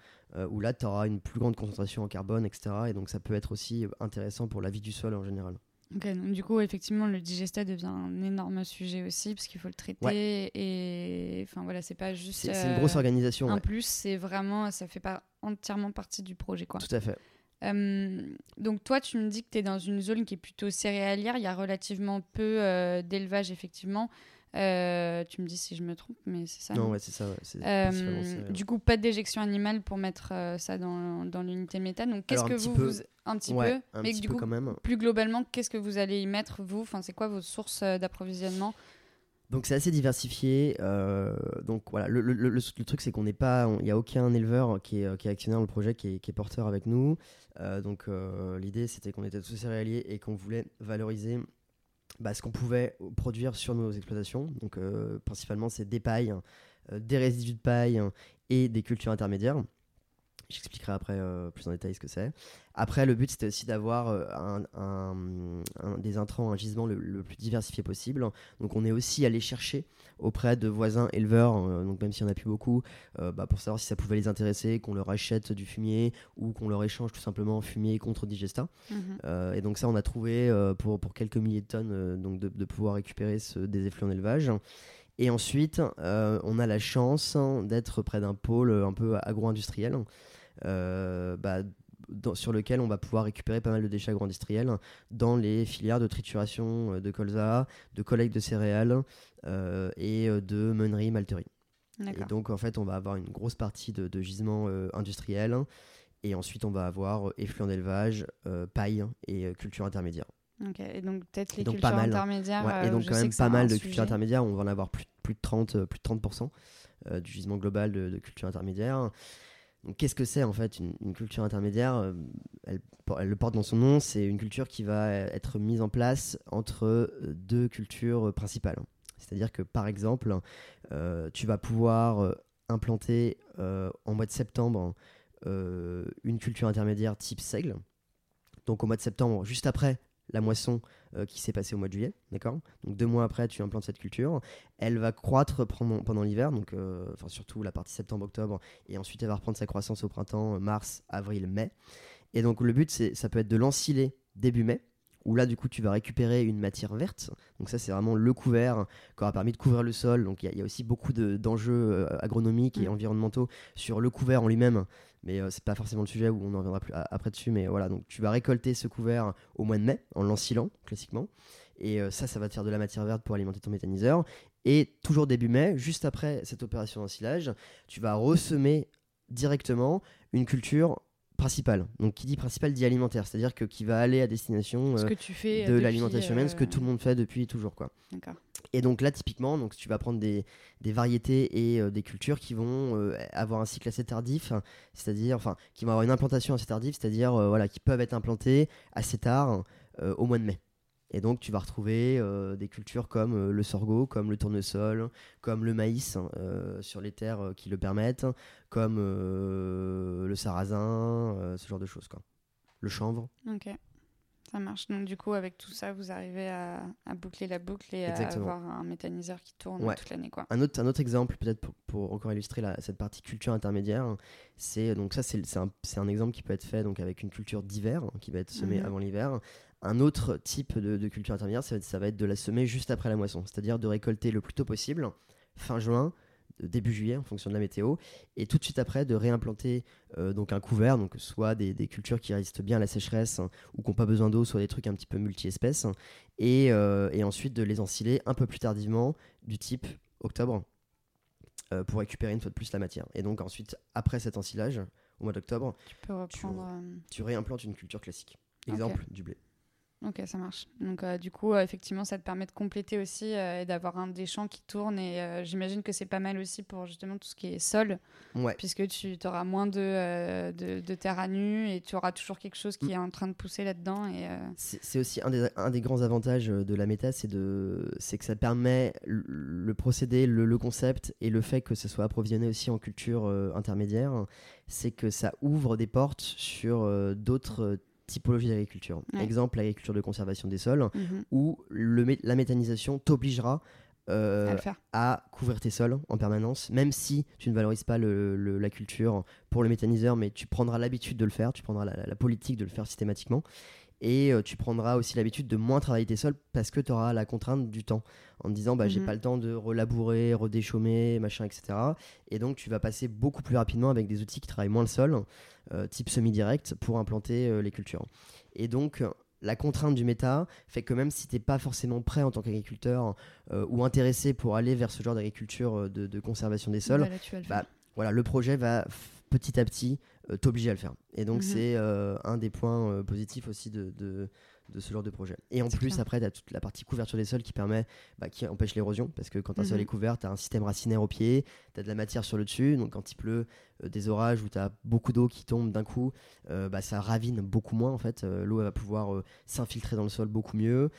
où là tu auras une plus grande concentration en carbone, etc. Et donc ça peut être aussi intéressant pour la vie du sol en général. Ok, donc du coup, effectivement, le digestat devient un énorme sujet aussi parce qu'il faut le traiter et enfin voilà, c'est pas juste C'est une grosse euh, organisation. ouais. plus, c'est vraiment ça fait pas entièrement partie du projet quoi. Tout à fait. Euh, donc toi, tu me dis que tu es dans une zone qui est plutôt céréalière, il y a relativement peu euh, d'élevage effectivement. Euh, tu me dis si je me trompe, mais c'est ça. Non, ouais, c'est ça. ouais, Euh, du coup, pas de déjection animale pour mettre euh, ça dans, dans l'unité méthane. Donc, qu'est-ce que vous, peu. vous- un petit Ouais, peu, un mais petit du peu coup, quand même. plus globalement, qu'est-ce que vous allez y mettre vous? Enfin, c'est quoi vos sources d'approvisionnement? Donc c'est assez diversifié. donc voilà, le, le- le- le- le truc c'est qu'on n'est pas, il n'y a aucun éleveur qui est, qui est actionnaire dans le projet, qui est, qui est porteur avec nous. Donc l'idée c'était qu'on était tous céréaliers et qu'on voulait valoriser bah, ce qu'on pouvait produire sur nos exploitations. Donc euh, principalement c'est des pailles, euh, des résidus de paille et des cultures intermédiaires. J'expliquerai après euh, plus en détail ce que c'est. Après, le but, c'était aussi d'avoir euh, un, un- un- des intrants, un gisement le, le plus diversifié possible. Donc, on est aussi allé chercher auprès de voisins éleveurs, euh, donc même s'il n'y en a plus beaucoup, euh, bah, pour savoir si ça pouvait les intéresser, qu'on leur achète du fumier ou qu'on leur échange tout simplement fumier contre digesta. Euh, et donc, ça, on a trouvé pour, pour quelques milliers de tonnes donc de, de pouvoir récupérer ce, des effluents d'élevage. Et ensuite, on a la chance d'être près d'un pôle un peu agro-industriel. Euh, bah, dans- sur lequel on va pouvoir récupérer pas mal de déchets agro-industriels dans les filières de trituration euh, de colza, de collecte de céréales euh, et de meunerie, malterie. Et donc en fait on va avoir une grosse partie de, de gisements industriels et ensuite on va avoir effluents d'élevage, paille et culture intermédiaire. Et donc, peut-être les donc cultures mal. intermédiaires. Ouais, et donc quand même pas mal de sujet. cultures intermédiaires, on va en avoir plus, plus de 30, euh, plus de 30% euh, du gisement global de, de culture intermédiaire. Qu'est-ce que c'est en fait une, culture intermédiaire Euh, elle, le porte dans son nom, c'est une culture qui va être mise en place entre euh, deux cultures euh, principales. C'est-à-dire que par exemple, euh, tu vas pouvoir euh, implanter euh, en mois de septembre euh, une culture intermédiaire type seigle. Donc au mois de septembre, juste après la moisson euh, qui s'est passée au mois de juillet, d'accord? Donc deux mois après, tu implantes cette culture. Elle va croître pendant, l'hiver, donc euh, surtout la partie septembre-octobre, et ensuite elle va reprendre sa croissance au printemps, mars, avril, mai. Et donc le but, c'est, ça peut être de l'ensiler début mai, où là du coup tu vas récupérer une matière verte. Donc ça c'est vraiment le couvert qui aura permis de couvrir le sol. Donc il y a- il y, a aussi beaucoup de- d'enjeux euh, agronomiques et Mm. environnementaux sur le couvert en lui-même. Mais euh, c'est pas forcément le sujet où on en reviendra plus après dessus. Mais voilà, donc tu vas récolter ce couvert au mois de mai en l'ensilant classiquement. Et euh, ça, ça va te faire de la matière verte pour alimenter ton méthaniseur. Et toujours début mai, juste après cette opération d'ensilage, tu vas ressemer directement une culture principale. Donc qui dit principale dit alimentaire, c'est-à-dire que qui va aller à destination Ce euh, que tu fais de depuis, l'alimentation humaine, ce que euh, tout le monde fait depuis toujours quoi. Et donc là, typiquement, donc tu vas prendre des, des variétés et euh, des cultures qui vont euh, avoir un cycle assez tardif, c'est-à-dire, enfin, qui vont avoir une implantation assez tardive, c'est-à-dire, euh, voilà, qui peuvent être implantées assez tard, euh, au mois de mai. Et donc, tu vas retrouver euh, des cultures comme euh, le sorgho, comme le tournesol, comme le maïs hein, euh, sur les terres qui le permettent, comme le sarrasin, ce genre de choses, quoi. Le chanvre. Ok. Ça marche. Donc, du coup, avec tout ça, vous arrivez à, à boucler la boucle et Exactement. à avoir un méthaniseur qui tourne Ouais. toute l'année, quoi. Un autre, un autre exemple, peut-être pour, pour encore illustrer la- cette partie culture intermédiaire, c'est donc ça, c'est un, un exemple qui peut être fait donc avec une culture d'hiver hein, qui va être semée Mhm. avant l'hiver. Un autre type de, de culture intermédiaire, ça va, être, ça va être de la semer juste après la moisson, c'est-à-dire de récolter le plus tôt possible, fin juin, début juillet en fonction de la météo, et tout de suite après de réimplanter euh, donc un couvert, donc soit des, des cultures qui résistent bien à la sécheresse hein, ou qui n'ont pas besoin d'eau, soit des trucs un petit peu multi-espèces, et, euh, et ensuite de les ensiler un peu plus tardivement, du type octobre, euh, pour récupérer une fois de plus la matière. Et donc ensuite, après cet ensilage, au mois d'octobre, Tu réimplantes une culture classique. Exemple, du blé. Ok, ça marche. Donc, euh, du coup, euh, effectivement, ça te permet de compléter aussi euh, et d'avoir un des champs qui tourne. Et j'imagine que c'est pas mal aussi pour justement tout ce qui est sol, Ouais. puisque tu auras moins de, de, de terre à nu et tu auras toujours quelque chose qui est en train de pousser là-dedans. Et, C'est aussi un des, un des grands avantages de la méta, c'est de- c'est que ça permet le, le procédé, le, le concept et le fait que ce soit approvisionné aussi en culture intermédiaire, c'est que ça ouvre des portes sur d'autres typologies d'agriculture. Ouais. Exemple, l'agriculture de conservation des sols, mhm, où le la méthanisation t'obligera euh, à couvrir tes sols en permanence, même si tu ne valorises pas le- le- la culture pour le méthaniseur, mais tu prendras l'habitude de le faire, tu prendras la, la politique de le faire systématiquement. Et euh, tu prendras aussi l'habitude de moins travailler tes sols parce que tu auras la contrainte du temps. En te disant, bah, j'ai Mhm. pas le temps de relabourer, redéchaumer, machin, etc. Et donc, tu vas passer beaucoup plus rapidement avec des outils qui travaillent moins le sol, euh, type semi-direct, pour implanter euh, les cultures. Et donc, la contrainte du méta fait que même si tu n'es pas forcément prêt en tant qu'agriculteur euh, ou intéressé pour aller vers ce genre d'agriculture de, de conservation des sols, Bah, là, tu vas le bah, faire. voilà, le projet va petit à petit euh, t'obliger à le faire. Et donc, Mhm. c'est euh, un des points euh, positifs aussi de, de, de ce genre de projet. Et en plus, clair. après, tu as toute la partie couverture des sols qui permet, bah, qui empêche l'érosion, parce que quand un sol Mhm. est couvert, tu as un système racinaire au pied, tu as de la matière sur le dessus, donc quand il pleut, euh, des orages où tu as beaucoup d'eau qui tombe d'un coup, euh, bah, ça ravine beaucoup moins en fait. Euh, L'eau va pouvoir s'infiltrer dans le sol beaucoup mieux.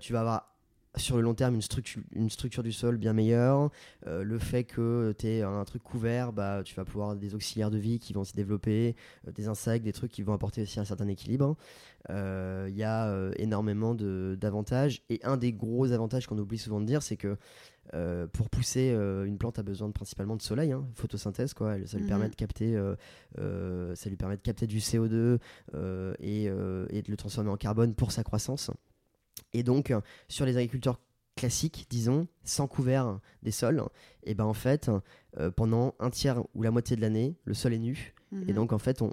Tu vas avoir sur le long terme une structure, une structure du sol bien meilleure. Euh, le fait que tu aies un truc couvert, bah, tu vas pouvoir avoir des auxiliaires de vie qui vont se développer, euh, des insectes, des trucs qui vont apporter aussi un certain équilibre. Euh, Il y a euh, énormément de- d'avantages. Et un des gros avantages qu'on oublie souvent de dire, c'est que euh, pour pousser, euh, une plante a besoin de- principalement de soleil, hein, photosynthèse, quoi. Elle- Ça lui Mhm. permet de capter, euh, euh, ça lui permet de capter du CO2 euh, et, euh, et de le transformer en carbone pour sa croissance. Et donc, euh, sur les agriculteurs classiques, disons, sans couvert des sols, et ben en fait, euh, pendant un tiers ou la moitié de l'année, le sol est nu. Et Mhm. donc, en fait, on,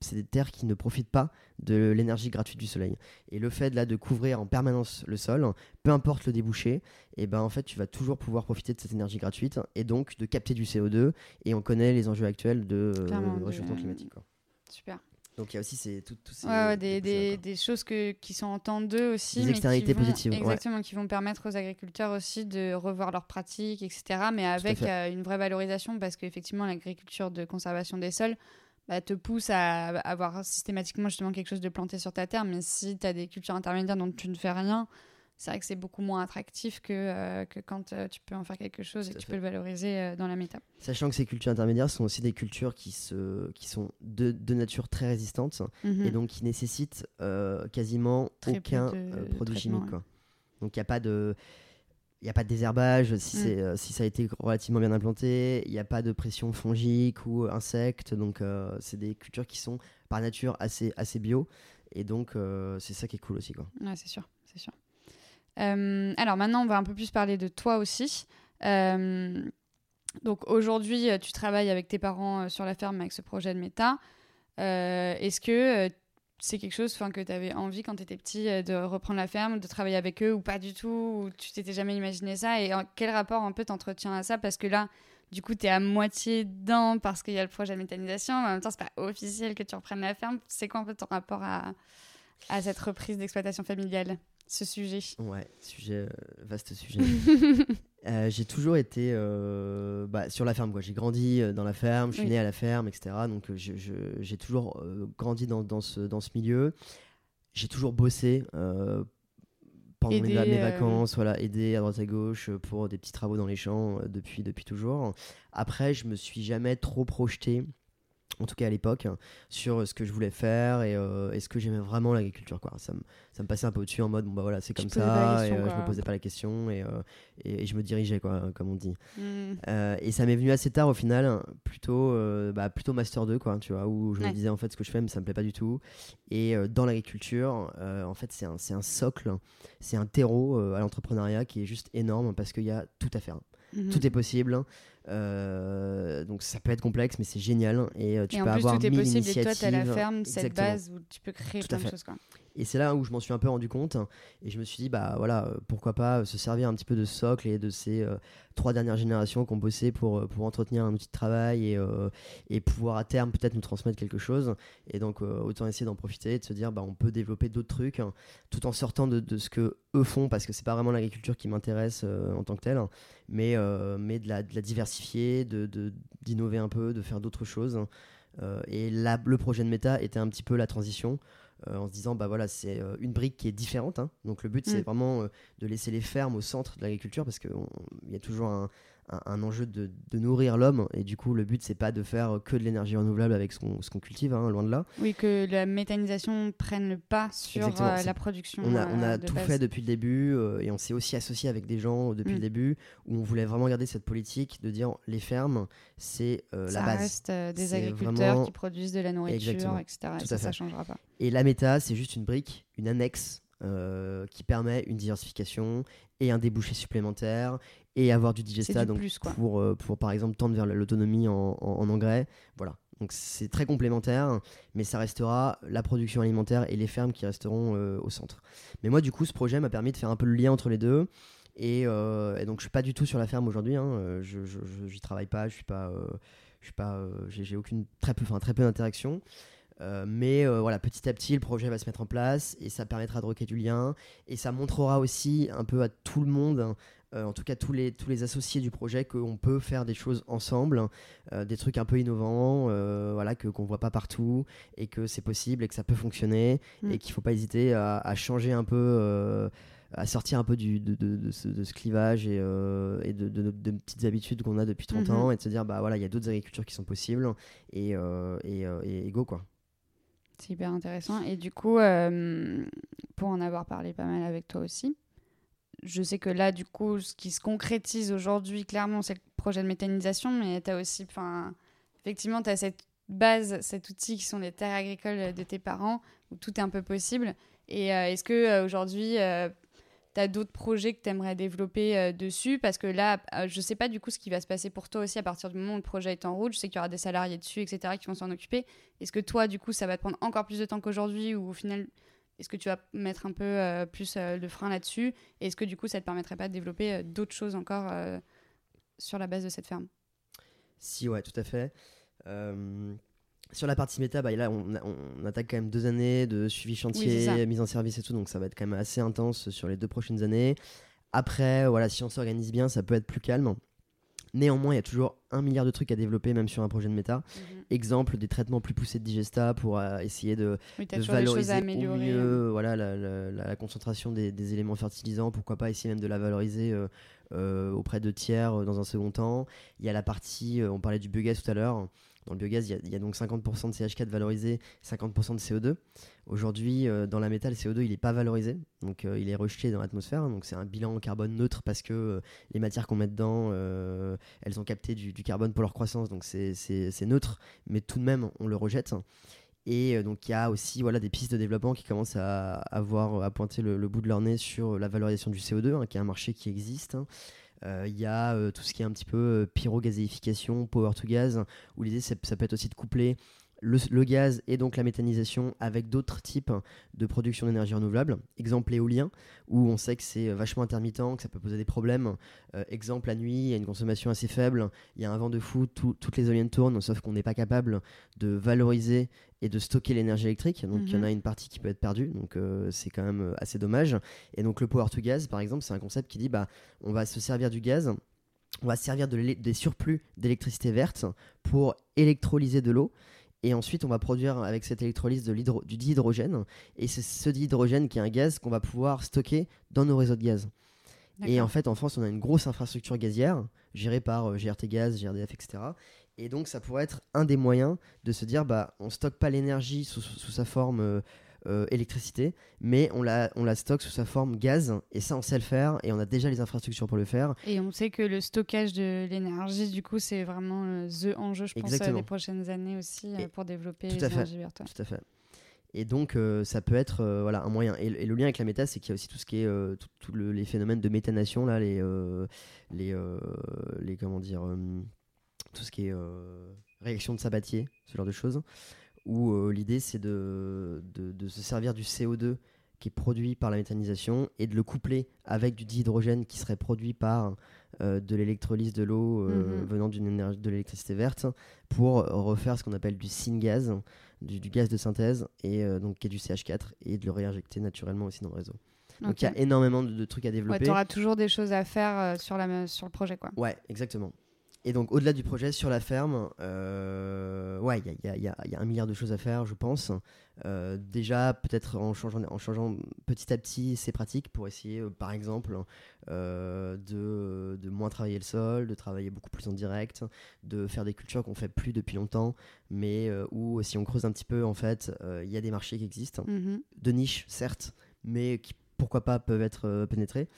c'est des terres qui ne profitent pas de l'énergie gratuite du soleil. Et le fait là de couvrir en permanence le sol, peu importe le débouché, et ben en fait tu vas toujours pouvoir profiter de cette énergie gratuite et donc de capter du CO2. Et on connaît les enjeux actuels de euh, réchauffement climatique. quoi. Super. Donc il y a aussi ces, tout- tous ces Ouais, ouais, des, choses que, qui sont en temps d'eux aussi. Des mais qui externalités vont- positives, ouais. Exactement, qui vont permettre aux agriculteurs aussi de revoir leurs pratiques, etc. Mais avec euh, une vraie valorisation parce qu'effectivement, l'agriculture de conservation des sols bah, te pousse à avoir systématiquement justement quelque chose de planté sur ta terre. Mais si tu as des cultures intermédiaires dont tu ne fais rien, c'est vrai que c'est beaucoup moins attractif que, euh, que quand euh, tu peux en faire quelque chose et à tu fait. peux le valoriser euh, dans la méta. Sachant que ces cultures intermédiaires sont aussi des cultures qui, se, qui sont de, de nature très résistantes Mhm. et donc qui nécessitent quasiment Très aucun de- produit chimique. ouais. Quoi. Donc il n'y a pas de. Il n'y a pas de désherbage si, Mm. c'est, si ça a été relativement bien implanté, il n'y a pas de pression fongique ou insecte, donc c'est des cultures qui sont par nature assez, assez bio, et donc c'est ça qui est cool aussi. Quoi. Ouais, c'est sûr, c'est sûr. Euh, alors maintenant, on va un peu plus parler de toi aussi. Euh, donc aujourd'hui, euh, tu travailles avec tes parents sur la ferme avec ce projet de méta. Est-ce que c'est quelque chose que tu avais envie quand tu étais petit de reprendre la ferme, de travailler avec eux ou pas du tout Ou tu t'étais jamais imaginé ça? Et quel rapport un peu t'entretiens à ça? Parce que là, du coup, tu es à moitié dedans parce qu'il y a le projet de méthanisation. Mais en même temps, c'est pas officiel que tu reprennes la ferme. C'est quoi un peu ton rapport à, à cette reprise d'exploitation familiale, ce sujet Ouais, sujet, euh, vaste sujet. Euh, j'ai toujours été euh, bah, sur la ferme. quoi. J'ai grandi euh, dans la ferme, je suis Oui. né à la ferme, etc. Donc j'ai toujours grandi dans, dans ce, dans ce milieu. J'ai toujours bossé pendant mes, Aider, mes vacances, voilà, aider à droite à gauche pour des petits travaux dans les champs depuis, depuis toujours. Après, je me suis jamais trop projeté. En tout cas à l'époque, hein, sur ce que je voulais faire et, euh, et ce que j'aimais vraiment l'agriculture. Quoi. Ça, me, ça me passait un peu au-dessus en mode, bon, bah voilà, c'est comme ça, et question, euh, je me posais pas la question et, euh, et, et je me dirigeais, quoi, comme on dit. Hmm. Euh, et ça m'est venu assez tard au final, hein, plutôt, euh, bah, plutôt Master 2, quoi, tu vois, où je Ouais. me disais en fait ce que je fais, mais ça me plaît pas du tout. Et euh, dans l'agriculture, euh, en fait, c'est un, c'est un socle, c'est un terreau euh, à l'entrepreneuriat qui est juste énorme parce qu'il y a tout à faire. Mhm. Tout est possible. Euh, donc ça peut être complexe, mais c'est génial. Et euh, tu et en peux plus, avoir tout est mille possible. Et toi, tu as la ferme, cette Exactement. base où tu peux créer Tout plein de choses. Quoi. Et c'est là où je m'en suis un peu rendu compte. Et je me suis dit, bah voilà, euh, pourquoi pas euh, se servir un petit peu de socle et de ces euh, trois dernières générations qui ont bossé pour, pour entretenir un outil de travail et, et pouvoir à terme peut-être nous transmettre quelque chose. Et donc, autant essayer d'en profiter et de se dire, bah on peut développer d'autres trucs hein, tout en sortant de, de ce que eux font parce que c'est pas vraiment l'agriculture qui m'intéresse en tant que telle, mais, mais de, la, de la diversifier, de, de- d'innover un peu, de faire d'autres choses. Et là, le projet de méta était un petit peu la transition en se disant bah voilà c'est euh, une brique qui est différente hein. donc le but c'est Mm. vraiment euh, de laisser les fermes au centre de l'agriculture parce qu'il y a toujours un, un- un enjeu de, de nourrir l'homme et du coup le but c'est pas de faire que de l'énergie renouvelable avec ce qu'on cultive hein, loin de là Oui, que la méthanisation prenne le pas sur euh, la production. on a, on euh, a de tout base. fait depuis le début euh, et on s'est aussi associé avec des gens depuis Mm. le début où on voulait vraiment garder cette politique de dire les fermes c'est Ça la base reste euh, des agriculteurs vraiment- qui produisent de la nourriture, Exactement. etc. Et ça, ça changera pas. Et la méta, c'est juste une brique, une annexe euh, qui permet une diversification et un débouché supplémentaire et avoir du digesta du donc plus, pour, euh, pour par exemple tendre vers l'autonomie en, en- en engrais. Voilà. Donc c'est très complémentaire, mais ça restera la production alimentaire et les fermes qui resteront euh, au centre. Mais moi, du coup, ce projet m'a permis de faire un peu le lien entre les deux. Et, euh, et donc, je suis pas du tout sur la ferme aujourd'hui. Hein. Je, j'y travaille pas. Je suis pas. euh, je suis pas. j'ai, aucune très peu, enfin très peu d'interaction. Euh, mais euh, voilà, petit à petit, le projet va se mettre en place et ça permettra de recréer du lien et ça montrera aussi un peu à tout le monde, euh, en tout cas tous les, tous les associés du projet, qu'on peut faire des choses ensemble, euh, des trucs un peu innovants, euh, voilà, que qu'on voit pas partout et que c'est possible et que ça peut fonctionner Mm. et qu'il faut pas hésiter à, à changer un peu. euh, à sortir un peu du, de, de- de ce, de ce clivage et, euh, et de, petites habitudes qu'on a depuis 30 Mhm. ans et de se dire bah voilà il y a d'autres agricultures qui sont possibles et, euh, et, et go quoi C'est hyper intéressant. Et du coup, euh, pour en avoir parlé pas mal avec toi aussi, je sais que là, du coup, ce qui se concrétise aujourd'hui, clairement, c'est le projet de méthanisation, mais tu as aussi, enfin, effectivement, tu cette base, cet outil qui sont les terres agricoles de tes parents, où tout est un peu possible. Et euh, est-ce que euh, aujourd'hui, tu as d'autres projets que tu aimerais développer euh, dessus? Parce que là, euh, je sais pas du coup ce qui va se passer pour toi aussi à partir du moment où le projet est en route. Je sais qu'il y aura des salariés dessus, etc., qui vont s'en occuper. Est-ce que toi, du coup, ça va te prendre encore plus de temps qu'aujourd'hui ou au final, est-ce que tu vas mettre un peu euh, plus euh, le frein là-dessus? Et Est-ce que du coup, ça te permettrait pas de développer euh, d'autres choses encore euh, sur la base de cette ferme? Si, ouais, tout à fait. Euh, sur la partie méta, bah, là, on, on attaque quand même deux années de suivi chantier, mise en service et tout, donc ça va être quand même assez intense sur les deux prochaines années. Après, voilà, si on s'organise bien, ça peut être plus calme. Néanmoins, il y a toujours un milliard de trucs à développer, même sur un projet de méta. Mhm. Exemple, des traitements plus poussés de digesta pour euh, essayer de, Oui, de valoriser au mieux voilà, la, la- concentration des, des éléments fertilisants. Pourquoi pas essayer même de la valoriser euh, euh, auprès de tiers dans un second temps. Il y a la partie, on parlait du biogaz tout à l'heure. Dans le biogaz, il y a, donc 50% de CH4 valorisé, 50% de CO2. Aujourd'hui, euh, dans la métal, le CO2, il n'est pas valorisé. Donc, euh, il est rejeté dans l'atmosphère. Donc, c'est un bilan en carbone neutre parce que euh, les matières qu'on met dedans, elles ont capté du, carbone pour leur croissance. Donc, c'est- neutre. Mais tout de même, on le rejette. Et donc il y a aussi voilà, des pistes de développement qui commencent à, avoir, à pointer le, le bout de leur nez sur la valorisation du CO2, hein, qui est un marché qui existe. hein. Euh, Il y a euh, tout ce qui est un petit peu euh, pyrogazéification, power to gas, où l'idée c'est- ça peut être aussi de coupler le, le gaz et donc la méthanisation avec d'autres types de production d'énergie renouvelable. Exemple éolien, où on sait que c'est vachement intermittent, que ça peut poser des problèmes. Euh, exemple la nuit, il y a une consommation assez faible, il y a un vent de fou, tout- toutes les éoliennes tournent, sauf qu'on n'est pas capable de valoriser et de stocker l'énergie électrique. Donc il y en a une partie qui peut être perdue, donc euh, c'est quand même euh, assez dommage. Et donc le power to gas, par exemple, c'est un concept qui dit bah on va se servir du gaz, on va se servir de des surplus d'électricité verte pour électrolyser de l'eau. Et ensuite, on va produire avec cette électrolyse de du dihydrogène. Et c'est ce dihydrogène qui est un gaz qu'on va pouvoir stocker dans nos réseaux de gaz. Et en fait, en France, on a une grosse infrastructure gazière gérée par euh, GRT Gaz, GRDF, etc. Et donc, ça pourrait être un des moyens de se dire, bah, on stocke pas l'énergie sous, sous sa forme euh, euh, électricité, mais on la, on la stocke sous sa forme gaz. Et ça, on sait le faire, et on a déjà les infrastructures pour le faire. Et on sait que le stockage de l'énergie, du coup, c'est vraiment euh, the enjeu, je pense, euh, des prochaines années aussi, euh, Et- pour développer les énergies. Tout à fait. Et donc, euh, ça peut être euh, voilà, un moyen. Et, et le lien avec la méta, c'est qu'il y a aussi tout ce qui est euh, tout- tout le- les phénomènes de méthanation, là, les, les, les comment dire, tout ce qui est réaction de Sabatier, ce genre de choses, où euh, l'idée c'est de, de, de se servir du CO2 qui est produit par la méthanisation et de le coupler avec du dihydrogène qui serait produit par euh, de l'électrolyse de l'eau euh, Mhm. venant d'une énergie de l'électricité verte pour refaire ce qu'on appelle du syngaz, du, du gaz de synthèse et donc qui est du CH4 et de le réinjecter naturellement aussi dans le réseau. Donc il y a énormément de, de trucs à Ouais, développer. tu auras toujours des choses à faire sur, la, sur le projet, quoi. Ouais, exactement. Et donc, au-delà du projet sur la ferme, euh, ouais, il y a, y y un milliard de choses à faire, je pense. Euh, déjà, peut-être en changeant, en changeant petit à petit ces pratiques pour essayer, euh, par exemple, de, de moins travailler le sol, de travailler beaucoup plus en direct, de faire des cultures qu'on fait plus depuis longtemps, mais où, si on creuse un petit peu, en fait, il y a des marchés qui existent Mhm. de niche, certes, mais qui, pourquoi pas, peuvent être pénétrés.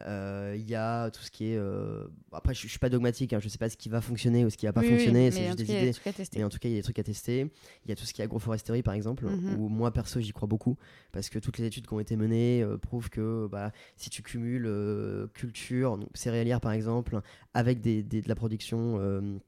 Euh, Il y a tout ce qui est. euh, Après, je, je suis pas dogmatique, hein, je sais pas ce qui va fonctionner ou ce qui va pas Oui, fonctionner, c'est juste des idées. Mais en tout cas, il y a des trucs à tester. Il y a tout ce qui est agroforesterie, par exemple, Mhm. où moi, perso, j'y crois beaucoup. Parce que toutes les études qui ont été menées euh, prouvent que bah, si tu cumules culture, donc céréalière, par exemple, avec des, des- de la production euh,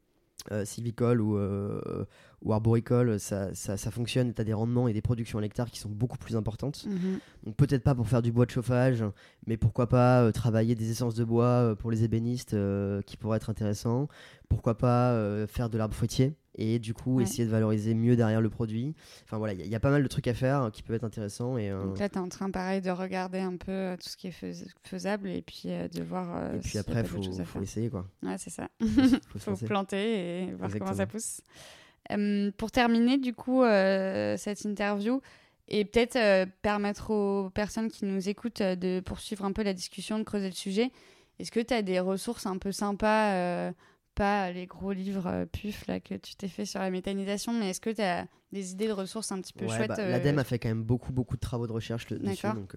euh, sylvicole ou, euh, ou arboricole, ça, ça, ça fonctionne. Tu as des rendements et des productions à l'hectare qui sont beaucoup plus importantes. Mhm. Donc peut-être pas pour faire du bois de chauffage, mais pourquoi pas euh, travailler des essences de bois euh, pour les ébénistes euh, qui pourraient être intéressants. Pourquoi pas faire de l'arbre fruitier et du coup Ouais. essayer de valoriser mieux derrière le produit. Enfin voilà, il y, a- il y a pas mal de trucs à faire qui peuvent être intéressants et, Donc là, tu es en train, pareil, de regarder un peu tout ce qui est fais- faisable et puis de voir. et puis après pas faut, essayer quoi. Ouais, c'est ça. Faut, faut planter et voir comment ça pousse. Euh, pour terminer, du coup, euh, cette interview, et peut-être euh, permettre aux personnes qui nous écoutent euh, de poursuivre un peu la discussion, de creuser le sujet, est-ce que tu as des ressources un peu sympas euh, pas les gros livres puf là que tu t'es fait sur la méthanisation, mais est-ce que tu as des idées de ressources un petit peu Ouais, chouettes bah, L'ADEME a fait quand même beaucoup beaucoup de travaux de recherche dessus, donc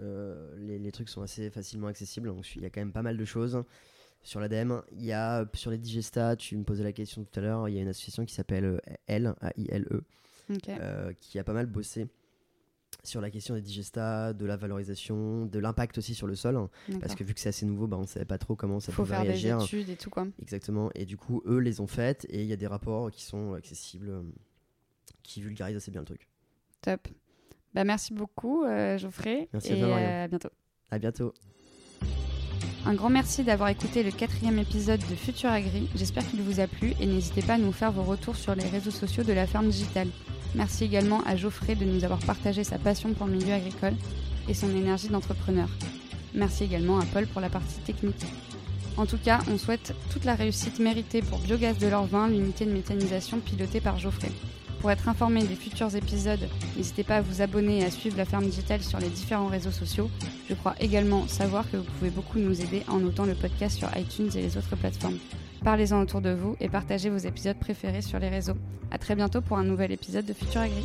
les, les trucs sont assez facilement accessibles. Donc il y a quand même pas mal de choses sur l'ADEME. Il y a sur les digestats, tu me posais la question tout à l'heure, il y a une association qui s'appelle euh, L, A-I-L-E, euh, qui a pas mal bossé sur la question des digestats, de la valorisation, de l'impact aussi sur le sol, hein, parce que vu que c'est assez nouveau, bah, on ne savait pas trop comment ça faut pouvait faire réagir. des études et tout quoi. Exactement, et du coup, eux les ont faites, et il y a des rapports qui sont accessibles, euh, qui vulgarisent assez bien le truc. Top. Bah merci beaucoup euh, Geoffrey Merci à toi, euh, à bientôt. À bientôt. Un grand merci d'avoir écouté le quatrième épisode de Futur Agri. J'espère qu'il vous a plu et n'hésitez pas à nous faire vos retours sur les réseaux sociaux de la ferme digitale. Merci également à Geoffrey de nous avoir partagé sa passion pour le milieu agricole et son énergie d'entrepreneur. Merci également à Paul pour la partie technique. En tout cas, on souhaite toute la réussite méritée pour Biogaz de l'Orvin, l'unité de méthanisation pilotée par Geoffrey. Pour être informé des futurs épisodes, n'hésitez pas à vous abonner et à suivre la ferme digitale sur les différents réseaux sociaux. Je crois également savoir que vous pouvez beaucoup nous aider en notant le podcast sur iTunes et les autres plateformes. Parlez-en autour de vous et partagez vos épisodes préférés sur les réseaux. À très bientôt pour un nouvel épisode de Futur Agri.